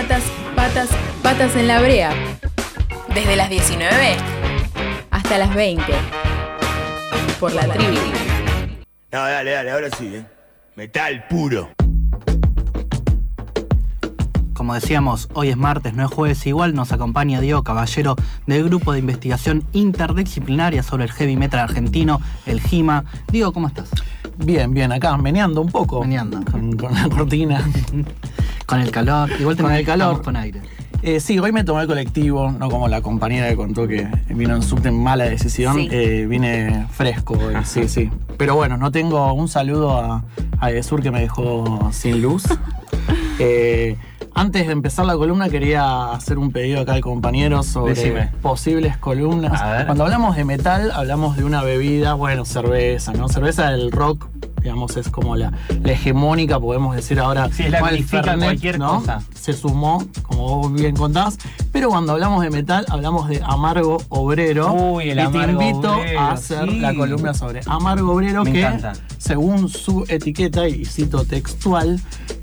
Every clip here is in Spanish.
Patas, patas, patas en la brea. Desde las 19 hasta las 20. Por la tribu. No, dale, dale, ahora sí, ¿eh? Metal puro. Como decíamos, hoy es martes, no es jueves, igual nos acompaña Diego Caballero del grupo de investigación interdisciplinaria sobre el heavy metal argentino, el GIMA. Diego, ¿cómo estás? Bien, bien, acá meneando un poco. Meneando. Con, con la cortina. con el calor, igual con el calor. con aire. Eh, sí, hoy me tomé el colectivo, no como la compañera que contó que vino en subte en mala decisión. Sí. Eh, vine fresco hoy, sí, sí. Pero bueno, no tengo un saludo a, a Edesur que me dejó sin luz. Eh, antes de empezar la columna quería hacer un pedido acá al compañero sobre Decime. posibles columnas. A ver. Cuando hablamos de metal, hablamos de una bebida, bueno, cerveza, ¿no? Cerveza del rock, digamos, es como la, la hegemónica, podemos decir ahora. Sí, es la que Fernet, cualquier ¿no? cosa. Se sumó, como vos bien contás. Pero cuando hablamos de metal, hablamos de amargo obrero. Uy, el y amargo te invito obrero, a hacer sí. la columna sobre amargo obrero Me que, encanta. según su etiqueta, y cito textual,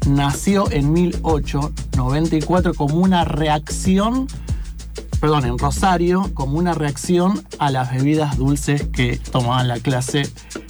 nació en 1894 como una reacción, perdón, en Rosario, como una reacción a las bebidas dulces que tomaban la clase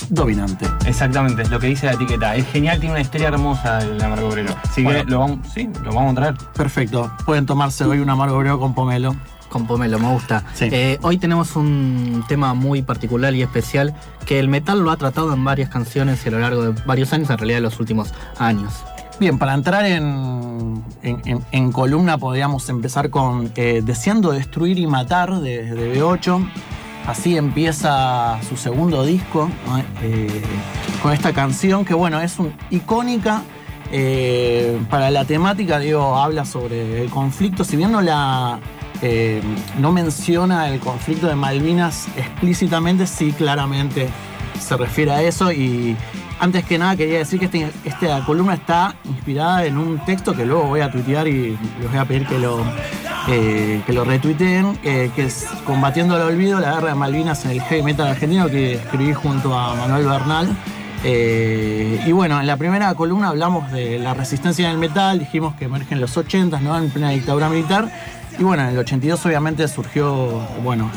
dominante. Exactamente, es lo que dice la etiqueta. Es genial, tiene una historia hermosa el amargo obrero. Así Bueno. que lo vamos, sí, lo vamos a traer. Perfecto, pueden tomarse hoy un amargo obrero con pomelo. Con pomelo, me gusta. Sí. Eh, hoy tenemos un tema muy particular y especial que el metal lo ha tratado en varias canciones y a lo largo de varios años, en realidad los últimos años. Bien, para entrar en, en- columna podríamos empezar con eh, Deseando destruir y matar de, de B8. Así empieza su segundo disco. Eh, con esta canción que bueno, es icónica eh, para la temática, digo, habla sobre el conflicto, si bien no la... eh, no menciona el conflicto de Malvinas explícitamente, sí claramente se refiere a eso y antes que nada quería decir que este- esta columna está inspirada en un texto que luego voy a tuitear y les voy a pedir que lo, eh, que lo retuiteen, eh, que es Combatiendo el Olvido, la guerra de Malvinas en el heavy metal argentino, que escribí junto a Manuel Bernal. Eh, y bueno, en la primera columna hablamos de la resistencia en el metal, dijimos que emerge en los 80, ¿no? en plena dictadura militar. Y bueno, en el 82 obviamente surgió, bueno,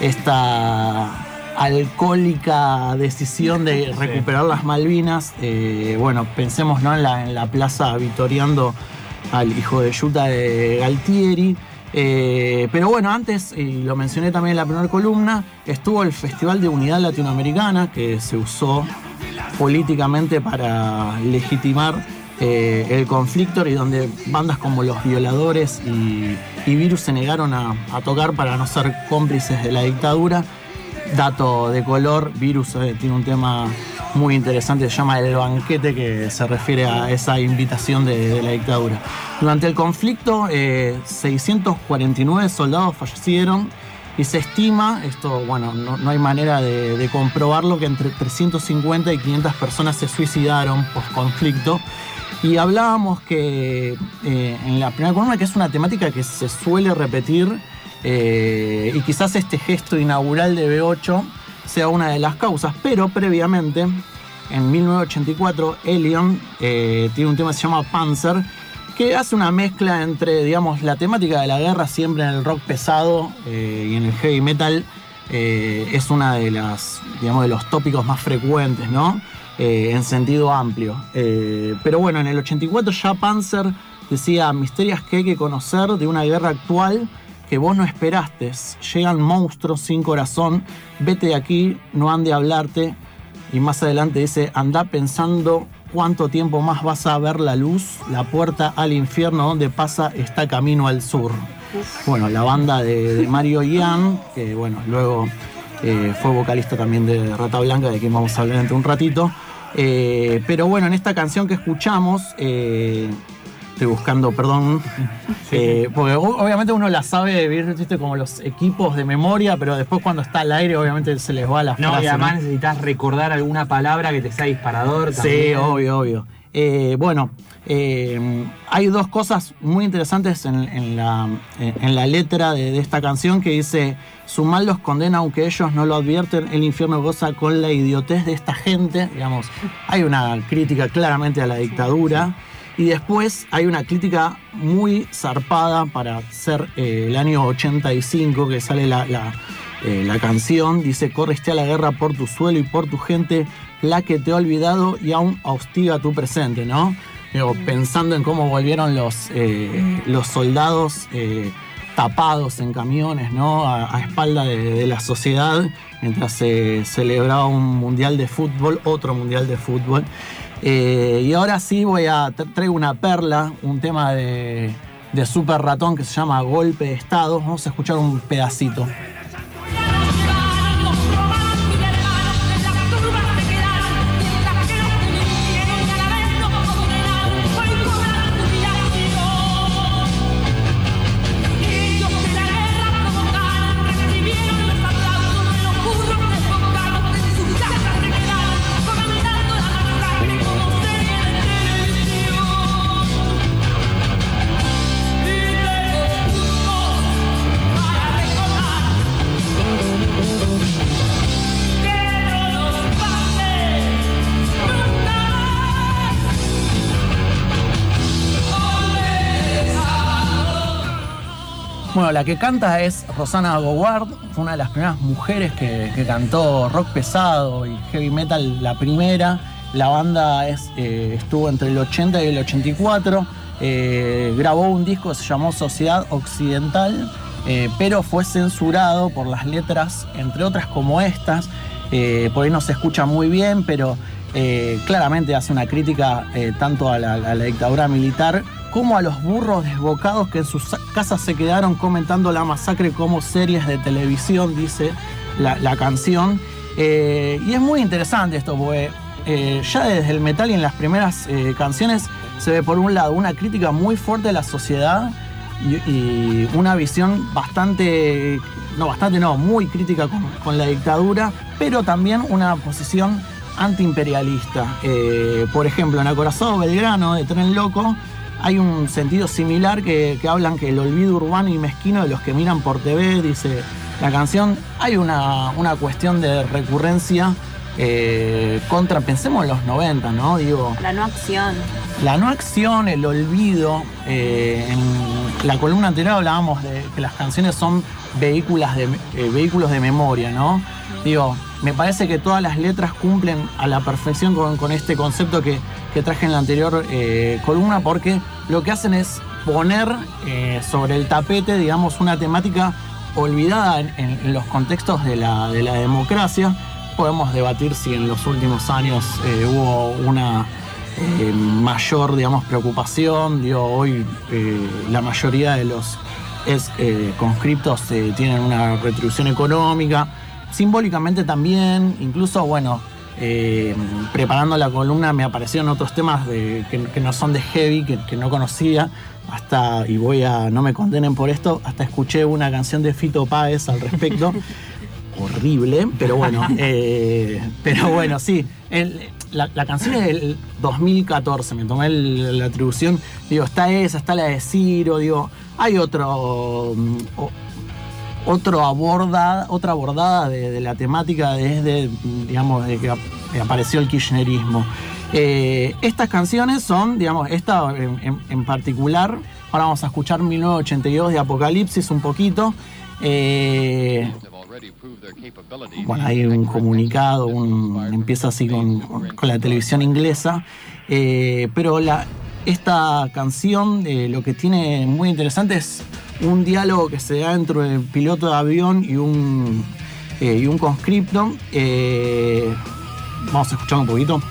esta alcohólica decisión de recuperar las Malvinas. Eh, bueno, pensemos ¿no? en, la, en la plaza vitoreando al hijo de Yuta de Galtieri. Eh, pero bueno, antes, y lo mencioné también en la primera columna, estuvo el Festival de Unidad Latinoamericana, que se usó políticamente para legitimar eh, el conflicto y donde bandas como Los Violadores y, y Virus se negaron a, a tocar para no ser cómplices de la dictadura. Dato de color, Virus eh, tiene un tema muy interesante, se llama El Banquete, que se refiere a esa invitación de, la dictadura. Durante el conflicto, eh, 649 soldados fallecieron y se estima, esto, bueno, no, hay manera de, de comprobarlo, que entre 350 y 500 personas se suicidaron post conflicto. Y hablábamos que eh, en la primera columna, que es una temática que se suele repetir, eh, y quizás este gesto inaugural de B8 sea una de las causas, pero previamente, en 1984, Elion eh, tiene un tema que se llama Panzer, que hace una mezcla entre, digamos, la temática de la guerra siempre en el rock pesado eh, y en el heavy metal es una de las, digamos, de los tópicos más frecuentes, ¿no? En sentido amplio. Pero bueno, en el 84 ya Panzer decía misterias que hay que conocer de una guerra actual que vos no esperaste. Llegan monstruos sin corazón, vete de aquí, no han de hablarte. Y más adelante dice, anda pensando cuánto tiempo más vas a ver la luz, la puerta al infierno donde pasa está camino al sur. Bueno, la banda de, de Mario Ian, que bueno, luego eh, fue vocalista también de Rata Blanca, de quien vamos a hablar dentro de un ratito. Eh, pero bueno, en esta canción que escuchamos, eh, estoy buscando, perdón, eh, porque obviamente uno la sabe, viste, como los equipos de memoria, pero después cuando está al aire, obviamente se les va la No, frase. y además ¿no? necesitas recordar alguna palabra que te sea disparador. Sí, también. obvio, obvio. Eh, bueno, eh, hay dos cosas muy interesantes en, en la, en la letra de, de esta canción que dice, su mal los condena aunque ellos no lo advierten, el infierno goza con la idiotez de esta gente. Digamos, hay una crítica claramente a la dictadura. Y después hay una crítica muy zarpada para ser eh, el año 85 que sale la, la, eh, la canción. Dice, corriste a la guerra por tu suelo y por tu gente, la que te ha olvidado y aún hostiga tu presente, ¿no? Digo, pensando en cómo volvieron los, eh, los soldados tapados en camiones, ¿no? A, a espalda de, de la sociedad, mientras se celebraba un mundial de fútbol, otro mundial de fútbol. Eh, y ahora sí voy a tra- traigo una perla, un tema de, de Super Ratón que se llama Golpe de Estado. Vamos a escuchar un pedacito. La que canta es Rosana Goward, fue una de las primeras mujeres que, cantó rock pesado y heavy metal, la primera. La banda eh, estuvo entre el 80 y el 84. eh, grabó un disco que se llamó Sociedad Occidental, eh, pero fue censurado por las letras, entre otras como estas. Por ahí no se escucha muy bien, pero claramente hace una crítica tanto a la dictadura militar como a los burros desbocados que en sus casas se quedaron comentando la masacre como series de televisión, dice la, canción. Eh, y es muy interesante esto, porque eh, ya desde el metal y en las primeras eh, canciones se ve por un lado una crítica muy fuerte de la sociedad y, una visión bastante, no bastante, no, muy crítica con, con la dictadura, pero también una posición antiimperialista. Por ejemplo, en Acorazado Belgrano de Tren Loco hay un sentido similar que, que hablan que el olvido urbano y mezquino de los que miran por TV, dice la canción. Hay una, una cuestión de recurrencia eh, contra, pensemos en los 90, ¿no? Digo, La no acción. la no acción, el olvido. eh, en la columna anterior hablábamos de que las canciones son vehículos de, eh, vehículos de memoria, ¿no? Digo, me parece que todas las letras cumplen a la perfección con, con este concepto que, que traje en la anterior eh, columna, porque lo que hacen es poner eh, sobre el tapete, digamos, una temática olvidada en, los contextos de la, de la democracia. Podemos debatir si en los últimos años eh, hubo una mayor, digamos, preocupación. Digo, hoy la mayoría de los eh, conscriptos tienen una retribución económica. Simbólicamente también, incluso, bueno, eh, preparando la columna me aparecieron otros temas de- que, que no son de heavy, que, que no conocía. Hasta, y voy a, no me condenen por esto, hasta escuché una canción de Fito Páez al respecto. Horrible, pero bueno, eh, pero bueno, sí. El- la, la canción es del 2014, me tomé el- la atribución. Digo, está esa, está la de Ciro, digo, hay otro. mm, o- otro aborda, otra abordada de, la temática desde, digamos, de que ap- que apareció el kirchnerismo. Eh, estas canciones son, digamos, esta en, particular, ahora vamos a escuchar 1982 de Apocalipsis un poquito. Eh, bueno, hay un comunicado, un- empieza así con, con- con la televisión inglesa, eh, pero la, esta canción eh, lo que tiene muy interesante es un diálogo que se da entre el piloto de avión y un, eh, y un conscripto. Eh, vamos a escuchar un poquito.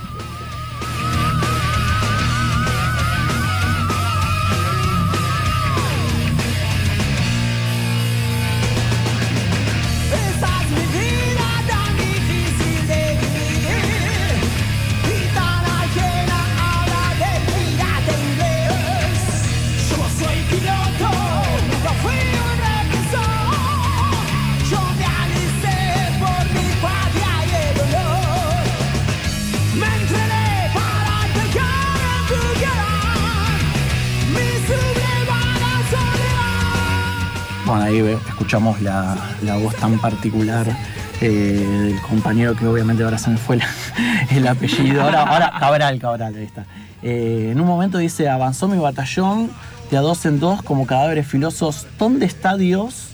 La, voz tan particular eh, del compañero que obviamente ahora se me fue el apellido. Ahora, Cabral, Cabral, ahí está. Eh, en un momento dice, avanzó mi batallón de a dos en dos como cadáveres filosos. ¿Dónde está Dios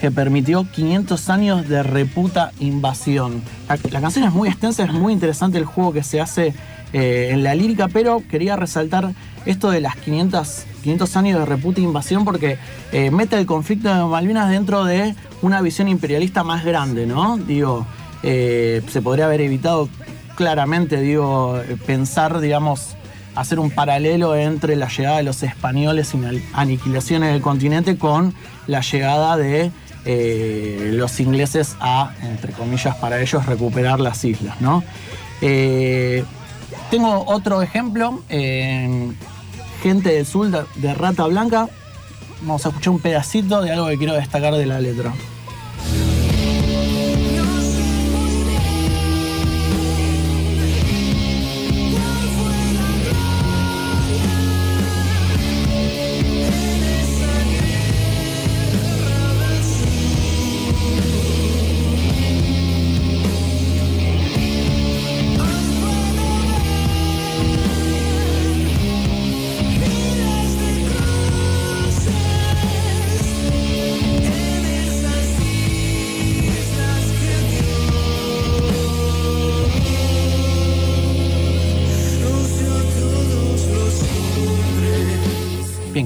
que permitió 500 años de reputa invasión? La, la canción es muy extensa, es muy interesante el juego que se hace eh, en la lírica, pero quería resaltar esto de las 500, 500 años de reputa invasión porque eh, mete el conflicto de Malvinas dentro de una visión imperialista más grande, ¿no? Digo, eh, se podría haber evitado claramente, digo, eh, pensar, digamos, hacer un paralelo entre la llegada de los españoles y la aniquilación en continente con la llegada de eh, los ingleses a, entre comillas, para ellos recuperar las islas, ¿no? Eh, tengo otro ejemplo, en Gente de, de Rata Blanca. Vamos a escuchar un pedacito de algo que quiero destacar de la letra.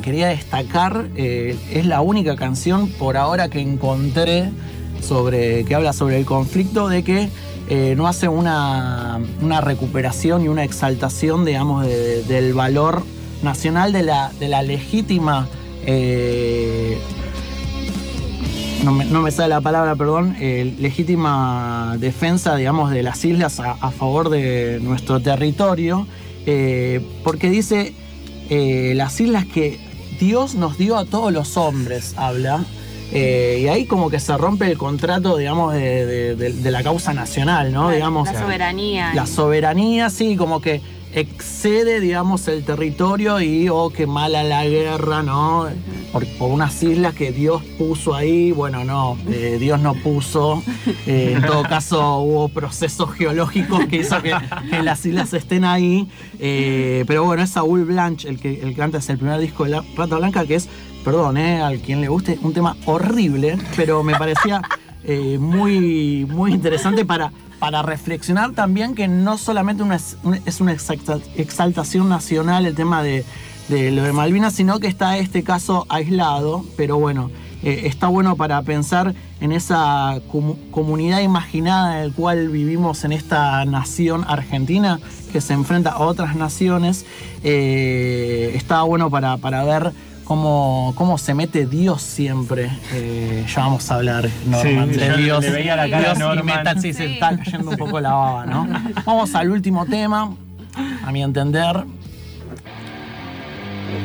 Quería destacar, eh, es la única canción por ahora que encontré sobre, que habla sobre el conflicto, de que eh, no hace una, una recuperación y una exaltación, digamos, de- del valor nacional, de la, de la legítima, eh, no, me, sale la palabra, perdón, legítima defensa, digamos, de las islas a, favor de nuestro territorio, porque dice las islas que Dios nos dio a todos los hombres, habla. eh, y ahí como que se rompe el contrato, digamos, de, de- de- de la causa nacional, ¿no? Digamos, la soberanía. La soberanía, sí, como que excede, digamos, el territorio y, oh, qué mala la guerra, ¿no? Por, por unas islas que Dios puso ahí, bueno, no, eh, Dios no puso. Eh, en todo caso, hubo procesos geológicos que hizo que, que las islas estén ahí. Eh, pero bueno, es Saúl Blanche el que, el que canta, es el primer disco de La Rata Blanca, que es, perdón, al quien le guste, un tema horrible, pero me parecía muy, muy interesante para, para reflexionar también que no solamente es, un- es una exaltación nacional el tema de, lo de Malvinas, sino que está este caso aislado, pero bueno, eh, está bueno para pensar en esa comu- comunidad imaginada en el cual vivimos en esta nación argentina que se enfrenta a otras naciones. Eh, está bueno para, para ver cómo, cómo se mete Dios siempre. Eh, ya vamos a hablar, Norman, Sí, de Dios. le veía la cara a Dios y metal, sí, se está cayendo un poco la baba, ¿no? Vamos al último tema, a mi entender.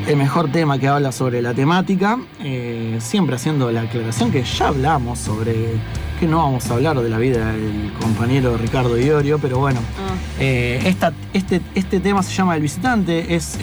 El mejor tema que habla sobre la temática, eh, siempre haciendo la aclaración que ya hablamos sobre que no vamos a hablar de la vida del compañero Ricardo Iorio, pero bueno, Ah. eh, esta- este, este tema se llama El Visitante, es...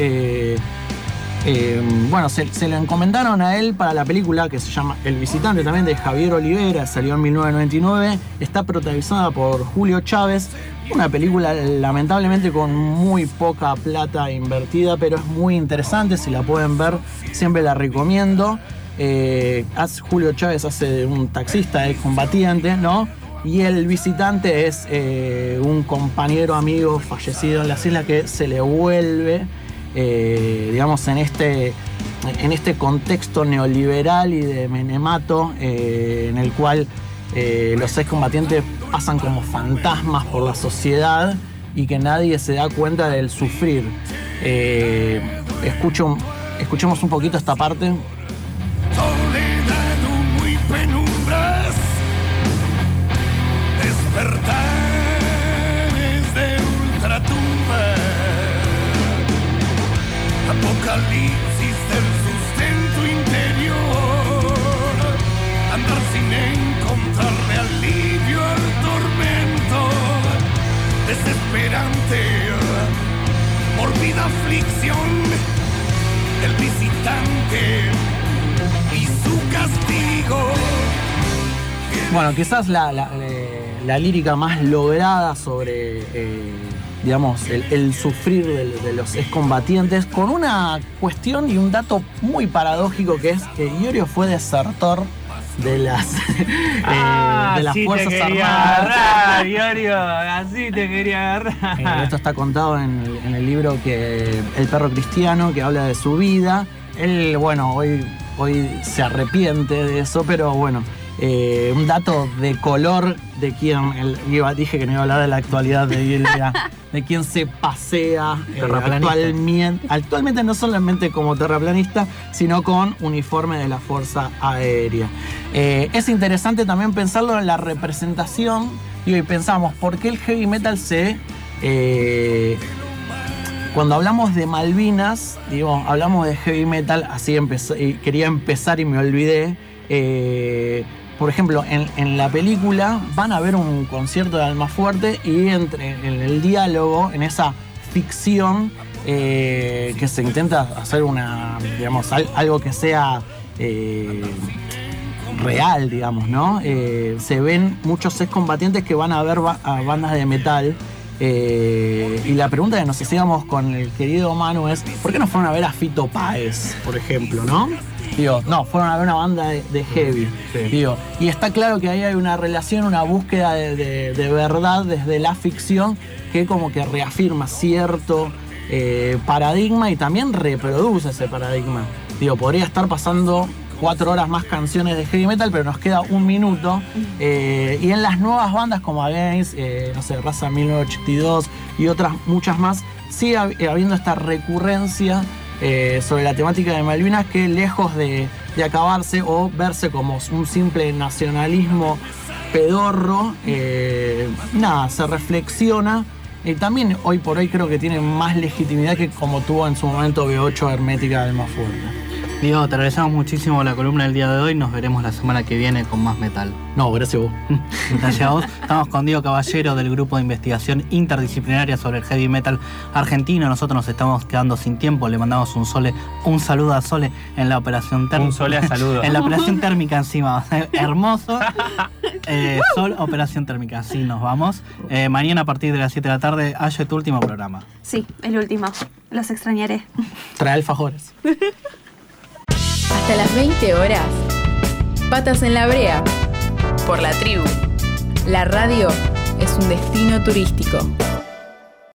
eh, bueno, se, se lo encomendaron a él para la película que se llama El Visitante, también de Javier Olivera, salió en 1999. Está protagonizada por Julio Chávez. Una película lamentablemente con muy poca plata invertida, pero es muy interesante. Si la pueden ver, siempre la recomiendo. Eh, Julio Chávez hace un taxista excombatiente, ¿no? Y el visitante es eh, un compañero amigo fallecido en las islas que se le vuelve eh, digamos, en este, en este contexto neoliberal y de menemato, eh, en el cual eh, los excombatientes pasan como fantasmas por la sociedad y que nadie se da cuenta del sufrir. Eh, escucho, escuchemos un poquito esta parte. Apocalipsis del sustento interior, andar sin encontrarle alivio al tormento, desesperante, morbida aflicción, el visitante y su castigo. Bueno, quizás la, eh, lírica más lograda sobre, eh, digamos, el, el sufrir de, de los excombatientes, con una cuestión y un dato muy paradójico que es que Iorio fue desertor de las, eh, de las Fuerzas te quería Armadas. agarrar, Iorio, así te quería Eh, agarrar. esto está contado en el, en el libro que El perro cristiano, que habla de su vida. Él, bueno, hoy, hoy se arrepiente de eso, pero bueno, eh, un dato de color de quien, el- iba- dije que no iba a hablar de la actualidad de Ilia, de quien se pasea eh, actualmente, actualmente no solamente como terraplanista, sino con uniforme de la Fuerza Aérea. Eh, es interesante también pensarlo en la representación, digo, y pensamos, ¿por qué el heavy metal se... eh, cuando hablamos de Malvinas, digo, hablamos de heavy metal, así empezó, y quería empezar y me olvidé. Por ejemplo, en, la película van a ver un concierto de Almafuerte y entre en el diálogo, en esa ficción eh, que se intenta hacer una, digamos, al- algo que sea eh, real, digamos, ¿no? Eh, se ven muchos excombatientes que van a ver a bandas de metal. y la pregunta que nos hacíamos con el querido Manu es: ¿por qué no fueron a ver a Fito Páez, por ejemplo, no? Digo, no, fueron a ver una banda de, de heavy. Digo, y está claro que ahí hay una relación, una búsqueda de, de- de verdad desde la ficción que como que reafirma cierto eh, paradigma y también reproduce ese paradigma. Digo, podría estar pasando cuatro horas más canciones de heavy metal, pero nos queda un minuto. Eh, y en las nuevas bandas como Against, eh, no sé, Raza 1982 y otras muchas más, sigue hab- habiendo esta recurrencia eh, sobre la temática de Malvinas que lejos de, de acabarse o verse como un simple nacionalismo pedorro, eh, nada, se reflexiona. Y también hoy por hoy creo que tiene más legitimidad que como tuvo en su momento B8 Hermética del más fuerte. Diego, te agradecemos muchísimo la columna del día de hoy. Nos veremos la semana que viene con más metal. No, gracias a vos. Gracias a vos. Estamos con Diego Caballero del grupo de investigación interdisciplinaria sobre el heavy metal argentino. Nosotros nos estamos quedando sin tiempo. Le mandamos un sole, un saludo a Sole en la operación térmica. Un sole a saludo. en la operación térmica encima. Hermoso. Eh, Sol, operación térmica. Así nos vamos. Eh, mañana a partir de las 7 de la tarde, Ayo, tu último programa. Sí, el último. Los extrañaré. Trae alfajores. Hasta las 20 horas. Patas en la brea. Por la tribu. La radio es un destino turístico.